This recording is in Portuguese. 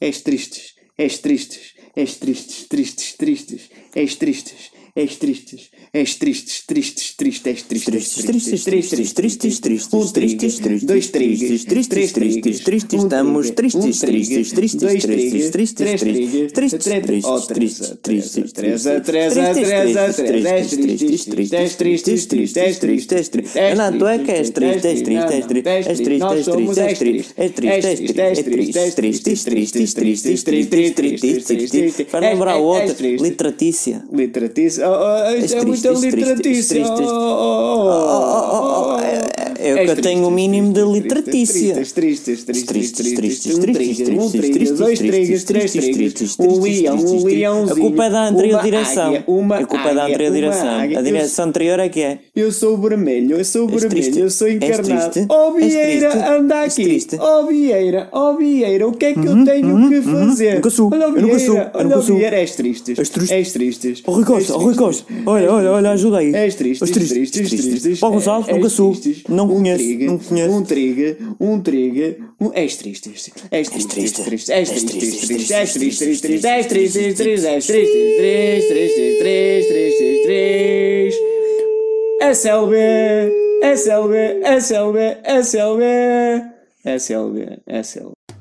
és tristes, és tristes, és tristes, tristes, tristes, és tristes, és tristes, és tristes, tristes, tristes, és tristes, Tristes, tristes, tristes, tristes, um tristes, tristes, dois tristes, trigas, tristes, três tristes, trigas, tristes, um estamos triga, tristes, um triga, tristes, tristes, dois tristes, trigas, tristes, três tristes, trigas, tristes, três- oh, tristes, tristes, Teresa, tristes, Teresa, tristes, Teresa, tristes, Teresa, tristes, tristes, tristes, tristes, tristes, tristes, tristes, tristes, tristes, tristes, tristes, Não, tu é que és triste, és triste, és triste, és triste, Nós és somos triste, és és triste, és triste, és triste, és triste, és triste, tristes, tristes, tristes, tristes, tristes, Faz lembrar o outro, litratícia isso. Oh, oh, isto é, é muito é Oh, oh, oh, oh, oh, oh, oh, oh. É o que eu tenho o mínimo de litratícia. Tristes, tristes, tristes, Tristes, tristes, tristes, tristes, tristes, dois tristes, trigas, três tristes, trigas, tristes, um tristes, leão, tristes, um leãozinho. A culpa é da anterior direção. A culpa é da anterior direção. A direção anterior é que é. Eu sou vermelho, eu sou vermelho, eu sou encarnado. És Vieira, anda aqui. Oh Vieira, oh Vieira, o que é que eu tenho que fazer? Nunca sou, eu nunca sou, olha o. Vieira, és tristes. És triste? És tristes. Ó Rui Costa, ó Rui Costa. Olha, olha, olha, ajuda aí. És triste, És tristes, tristes, tristes. Paulo Gonçalves, És nunca sou. tristes. Não um triga um triga um trigo, um... És triste, és triste, és triste, triste, és triste, triste, és triste, triste, és triste, triste, és triste, triste, triste, triste, triste, triste, SLB, triste SLB, triste SLB, triste